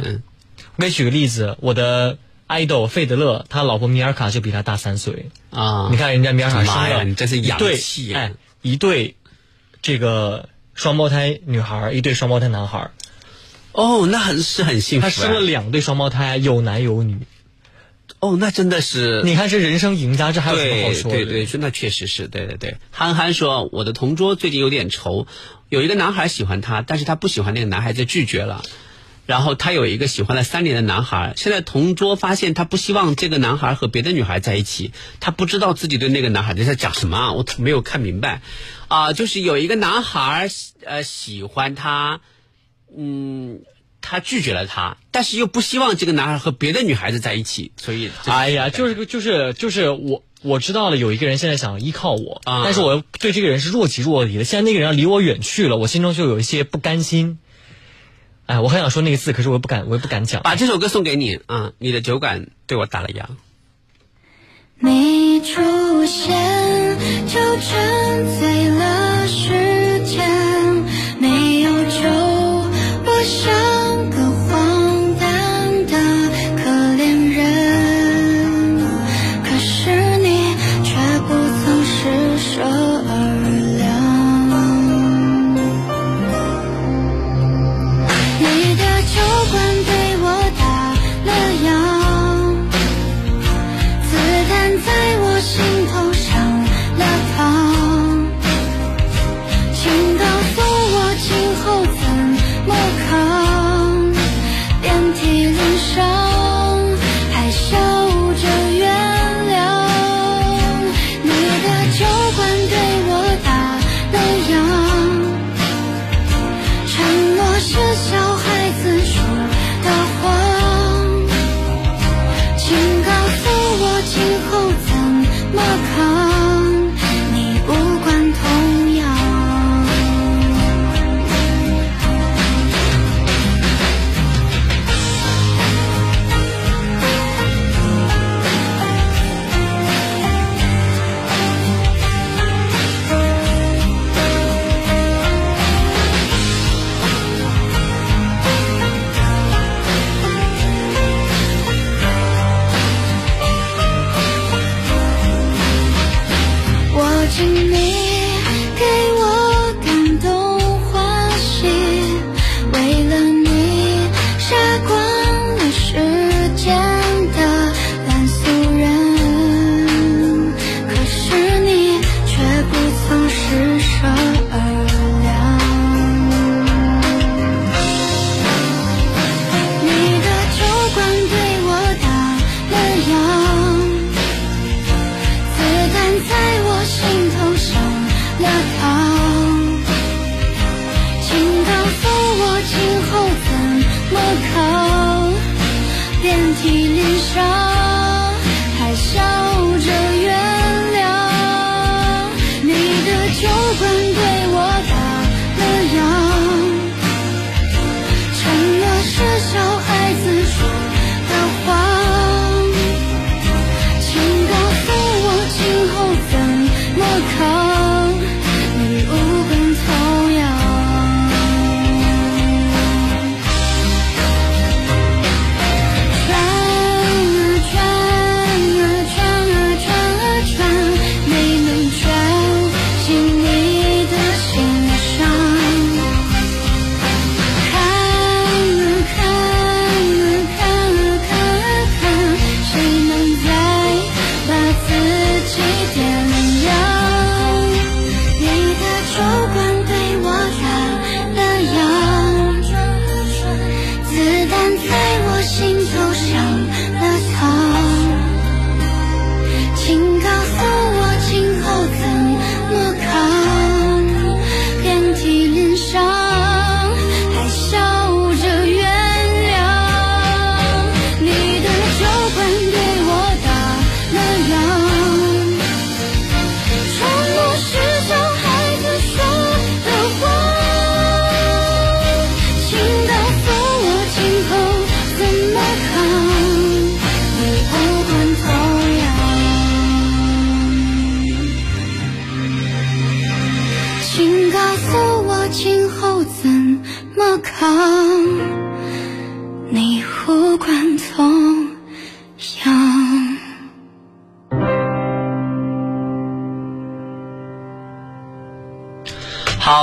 我给你举个例子，我的 idol 费德勒，他老婆米尔卡就比他大三岁。啊，你看人家米尔卡生妈呀了你这是洋一对气啊哎，一对这个双胞胎女孩儿，一对双胞胎男孩儿。哦，那很是很幸福啊。他生了两对双胞胎，有男有女。哦，那真的是。你看这人生赢家，这还有什么好说的？对对，说那确实是对对对。憨憨说，我的同桌最近有点愁，有一个男孩喜欢他，但是他不喜欢那个男孩子，拒绝了。然后他有一个喜欢了三年的男孩，现在同桌发现他不希望这个男孩和别的女孩在一起，他不知道自己对那个男孩子在讲什么啊，我没有看明白。啊、就是有一个男孩呃喜欢他，嗯，他拒绝了他，但是又不希望这个男孩和别的女孩子在一起，所以哎呀，就是就是就是我我知道了，有一个人现在想依靠我，啊但是我对这个人是若即若离的。现在那个人要离我远去了，我心中就有一些不甘心。哎，我很想说那个字，可是我又不敢，我又不敢讲。把这首歌送给你啊、你的酒馆对我打了烊。你出现就沉醉了时间，没有酒，我像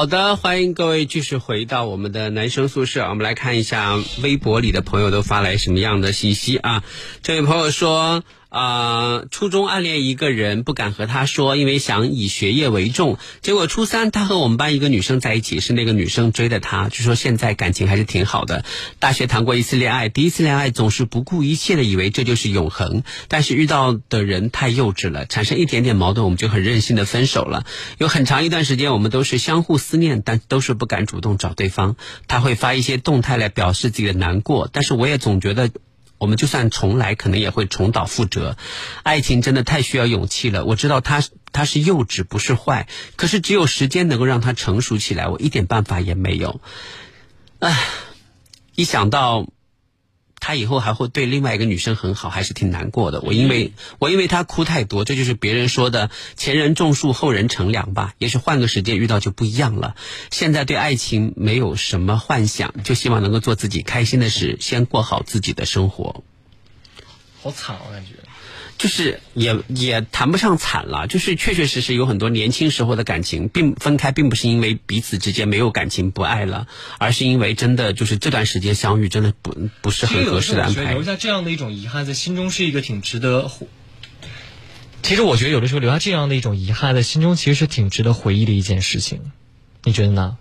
好的，欢迎各位继续回到我们的男生宿舍。我们来看一下微博里的朋友都发来什么样的信息啊？这位朋友说。啊，初中暗恋一个人，不敢和他说，因为想以学业为重。结果初三，他和我们班一个女生在一起，是那个女生追的他。据说现在感情还是挺好的。大学谈过一次恋爱，第一次恋爱总是不顾一切的以为这就是永恒，但是遇到的人太幼稚了，产生一点点矛盾，我们就很任性的分手了。有很长一段时间，我们都是相互思念，但都是不敢主动找对方。他会发一些动态来表示自己的难过，但是我也总觉得。我们就算重来，可能也会重蹈覆辙。爱情真的太需要勇气了。我知道他他是幼稚，不是坏，可是只有时间能够让他成熟起来，我一点办法也没有。唉，一想到。他以后还会对另外一个女生很好，还是挺难过的。我因为我因为他哭太多，这就是别人说的前人种树，后人乘凉吧。也许换个时间遇到就不一样了。现在对爱情没有什么幻想，就希望能够做自己开心的事，先过好自己的生活。好惨，我感觉。就是也也谈不上惨了，就是确确实实有很多年轻时候的感情，并分开并不是因为彼此之间没有感情不爱了，而是因为真的就是这段时间相遇真的不不是很合适的安排。留下这样的一种遗憾，在心中是一个挺值得。其实我觉得有的时候留下这样的一种遗憾，在心中其实是挺值得回忆的一件事情，你觉得呢？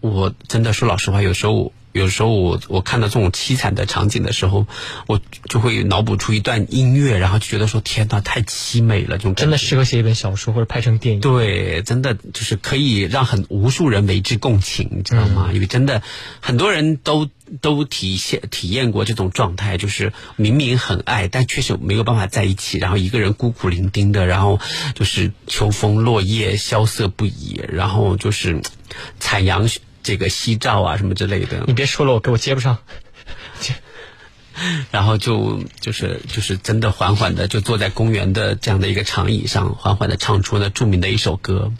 我真的说老实话，有时候。有时候我我看到这种凄惨的场景的时候，我就会脑补出一段音乐，然后就觉得说天呐，太凄美了，这种真的适合写一本小说或者拍成电影。对，真的就是可以让很无数人为之共情，你知道吗？因为真的很多人都都体现体验过这种状态，就是明明很爱，但确实没有办法在一起，然后一个人孤苦伶仃的，然后就是秋风落叶萧瑟不已，然后就是残阳。这个夕照啊，什么之类的，你别说了，我给我接不上。然后就就是就是真的缓缓的就坐在公园的这样的一个长椅上，缓缓的唱出了著名的一首歌。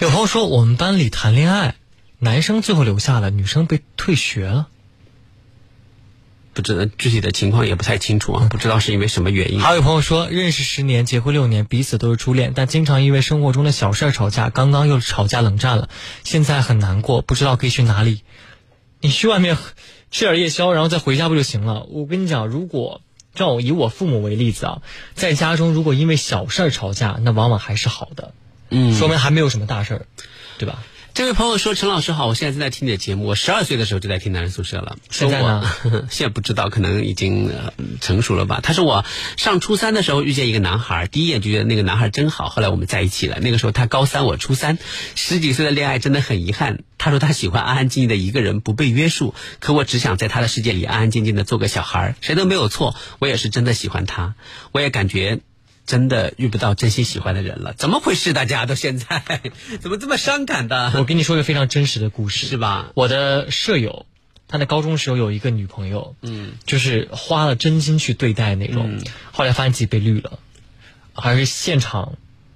有朋友说，我们班里谈恋爱，男生最后留下了，女生被退学了。不知道具体的情况也不太清楚啊，不知道是因为什么原因。还有朋友说，认识十年，结婚六年，彼此都是初恋，但经常因为生活中的小事吵架，刚刚又吵架冷战了，现在很难过，不知道可以去哪里。你去外面吃点夜宵，然后再回家不就行了？我跟你讲，如果照我以我父母为例子啊，在家中如果因为小事儿吵架，那往往还是好的，嗯，说明还没有什么大事儿，对吧？这位朋友说：“陈老师好，我现在正在听你的节目。我十二岁的时候就在听男人宿舍了。现在呢？现在不知道，可能已经成熟了吧。他说我上初三的时候遇见一个男孩，第一眼就觉得那个男孩真好。后来我们在一起了。那个时候他高三，我初三，十几岁的恋爱真的很遗憾。他说他喜欢安安静静的一个人，不被约束。可我只想在他的世界里安安静静的做个小孩，谁都没有错。我也是真的喜欢他，我也感觉。”真的遇不到真心喜欢的人了，怎么回事？大家都现在 怎么这么伤感的？我跟你说一个非常真实的故事，是吧？我的舍友，他在高中时候有一个女朋友，嗯，就是花了真心去对待那种，后来发现自己被绿了，还是现场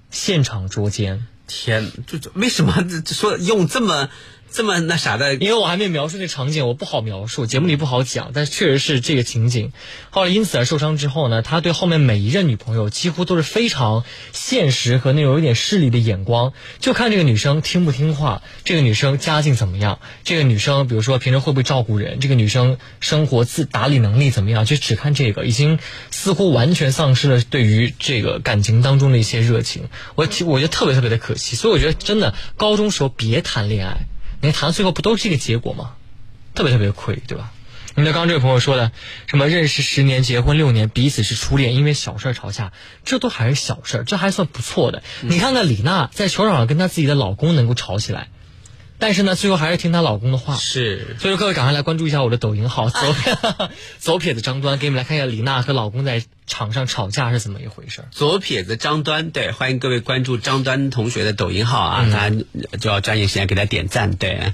现场捉奸。天，这这为什么说用这么？这么那啥的，因为我还没描述那场景，我不好描述，节目里不好讲，但确实是这个情景。后来因此而受伤之后呢，他对后面每一任女朋友几乎都是非常现实和那种有点势利的眼光，就看这个女生听不听话，这个女生家境怎么样，这个女生比如说平时会不会照顾人，这个女生生活自打理能力怎么样，就只看这个，已经似乎完全丧失了对于这个感情当中的一些热情。我我觉得特别特别的可惜，所以我觉得真的高中时候别谈恋爱。你谈到最后不都是这个结果吗？特别特别亏，对吧？你看刚刚这位朋友说的，什么认识十年、结婚六年，彼此是初恋，因为小事吵架，这都还是小事，这还算不错的。你看看李娜在球场上跟她自己的老公能够吵起来。但是呢，最后还是听她老公的话。是，所以说各位赶快来关注一下我的抖音号，左左 撇子张端，给你们来看一下李娜和老公在场上吵架是怎么一回事。左撇子张端，对，欢迎各位关注张端同学的抖音号啊，大家就要抓紧时间给他点赞，对。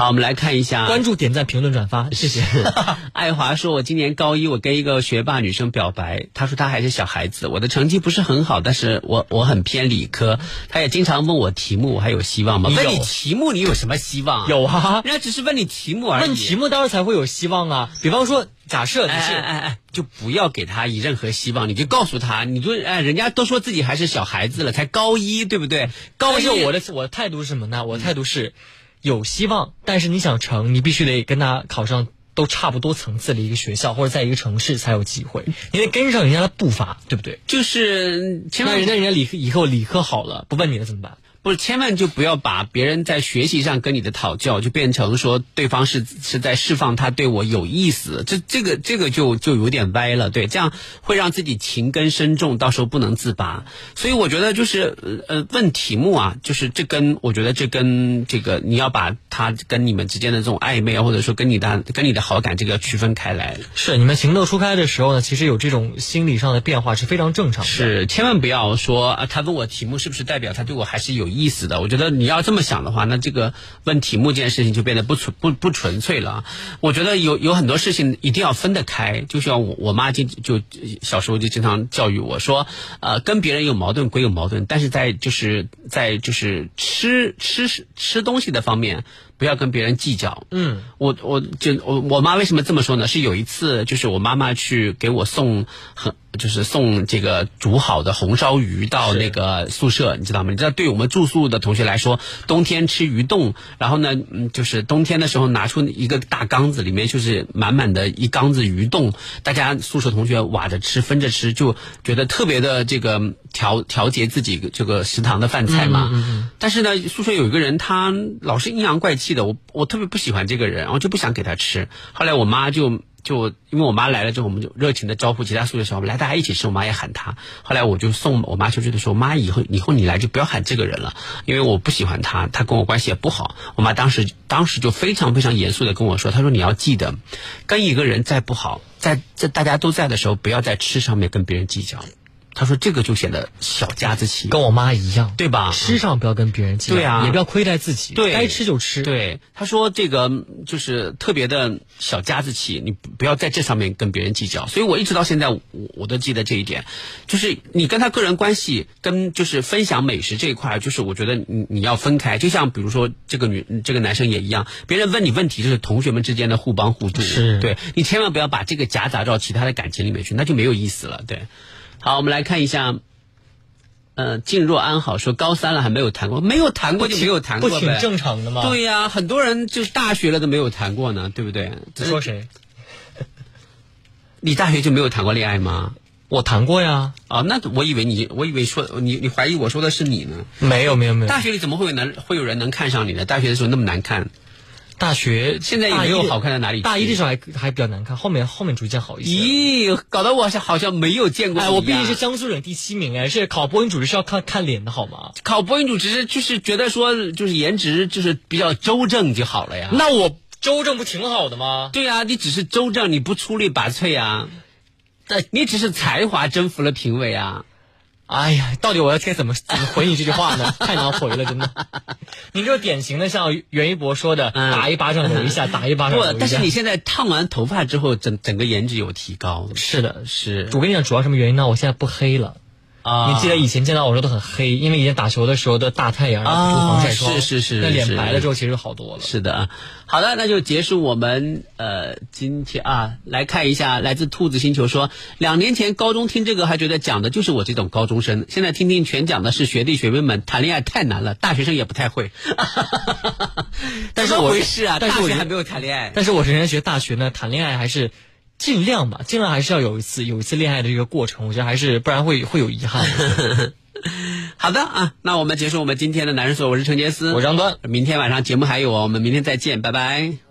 好，我们来看一下关注、点赞、评论、转发，谢谢。爱华说：“我今年高一，我跟一个学霸女生表白，她说她还是小孩子，我的成绩不是很好，但是我我很偏理科，她也经常问我题目，我还有希望吗？你问你题目，你有什么希望？有啊，人家只是问你题目而已。问题目当然才会有希望啊。比方说，假设你哎是哎哎哎，就不要给他以任何希望，你就告诉他，你就哎，人家都说自己还是小孩子了，才高一，对不对？高一我的我的态度是什么呢？我的态度是有希望，但是你想成，你必须得跟他考上都差不多层次的一个学校，或者在一个城市才有机会。你得跟上人家的步伐，对不对？就是千万那人家人家理科以后理科好了，不问你了怎么办？不是，千万就不要把别人在学习上跟你的讨教，就变成说对方是是在释放他对我有意思，这这个这个就就有点歪了，对，这样会让自己情根深重，到时候不能自拔。所以我觉得就是呃呃问题目啊，就是这跟我觉得这跟这个你要把他跟你们之间的这种暧昧啊，或者说跟你的跟你的好感这个区分开来。是你们情窦初开的时候呢，其实有这种心理上的变化是非常正常的。是，千万不要说啊，他问我题目是不是代表他对我还是有意思的？我觉得你要这么想的话，那这个问题目这件事情就变得不纯不不纯粹了。我觉得有有很多事情一定要分得开，就像我我妈经就小时候就经常教育我说，呃，跟别人有矛盾归有矛盾，但是在就是在就是吃吃吃东西的方面。不要跟别人计较。嗯，我我就我我妈为什么这么说呢？是有一次，就是我妈妈去给我送很就是送这个煮好的红烧鱼到那个宿舍，你知道吗？你知道，对我们住宿的同学来说，冬天吃鱼冻，然后呢，嗯，就是冬天的时候拿出一个大缸子，里面就是满满的一缸子鱼冻，大家宿舍同学挖着吃，分着吃，就觉得特别的这个调调节自己这个食堂的饭菜嘛。嗯嗯但是呢，宿舍有一个人，他老是阴阳怪气的，我我特别不喜欢这个人，然后就不想给他吃。后来我妈就就因为我妈来了之后，我们就热情的招呼其他宿舍小伙伴来，大家一起吃。我妈也喊他。后来我就送我妈出去的时候，妈以后以后你来就不要喊这个人了，因为我不喜欢他，他跟我关系也不好。我妈当时当时就非常非常严肃的跟我说，她说你要记得，跟一个人再不好，在在大家都在的时候，不要在吃上面跟别人计较。她说这个就显得小家子气，跟我妈一样，对吧？吃上不要跟别人计较，对啊也不要亏待自己，对，该吃就吃。对，他说这个就是特别的小家子气，你不要在这上面跟别人计较。所以我一直到现在，我我都记得这一点，就是你跟他个人关系跟就是分享美食这一块，就是我觉得你你要分开。就像比如说这个女这个男生也一样，别人问你问题，就是同学们之间的互帮互助。是对你千万不要把这个夹杂到其他的感情里面去，那就没有意思了。对，好，我们来看一下。呃，静若安好说高三了还没有谈过，没有谈过就没有谈过呗，不挺正常的吗？对呀、很多人就是大学了都没有谈过呢，对不对？你说谁？你大学就没有谈过恋爱吗？我谈过呀。啊，那我以为你，我以为说你，你怀疑我说的是你呢？没有没有没有。大学里怎么会有能会有人能看上你呢？大学的时候那么难看，大学现在也没有好看到哪里去。大一的时候还还比较难看，后面后面逐渐好一些。咦，搞得我好像好像没有见过。哎，我毕竟是江苏省第七名哎，是考播音主持是要看看脸的好吗？考播音主持就是觉得说就是颜值就是比较周正就好了呀。那我周正不挺好的吗？对呀、你只是周正，你不出类拔萃啊。但你只是才华征服了评委啊！哎呀，到底我要该怎么怎么回你这句话呢？太难回了，真的。你这典型的像袁一博说的，嗯打一巴掌揉一下，打一巴掌揉一下。不，但是你现在烫完头发之后，整整个颜值有提高。是的，是。我跟你讲，主要什么原因呢？我现在不黑了。啊，你记得以前见到我时候都很黑，因为以前打球的时候的大太阳，然后涂防晒霜，是是是，那脸白了之后其实好多了。是的，好的，那就结束我们呃今天啊，来看一下来自兔子星球说，两年前高中听这个还觉得讲的就是我这种高中生，现在听听全讲的是学弟学妹们谈恋爱太难了，大学生也不太会。但是我回事啊，但是我还没有谈恋爱。但是我仍然觉得大学呢，谈恋爱还是。尽量吧，尽量还是要有一次有一次恋爱的一个过程，我觉得还是不然会会有遗憾。好的啊，那我们结束我们今天的男人说，我是陈杰斯，我是张端，明天晚上节目还有哦，我们明天再见，拜拜。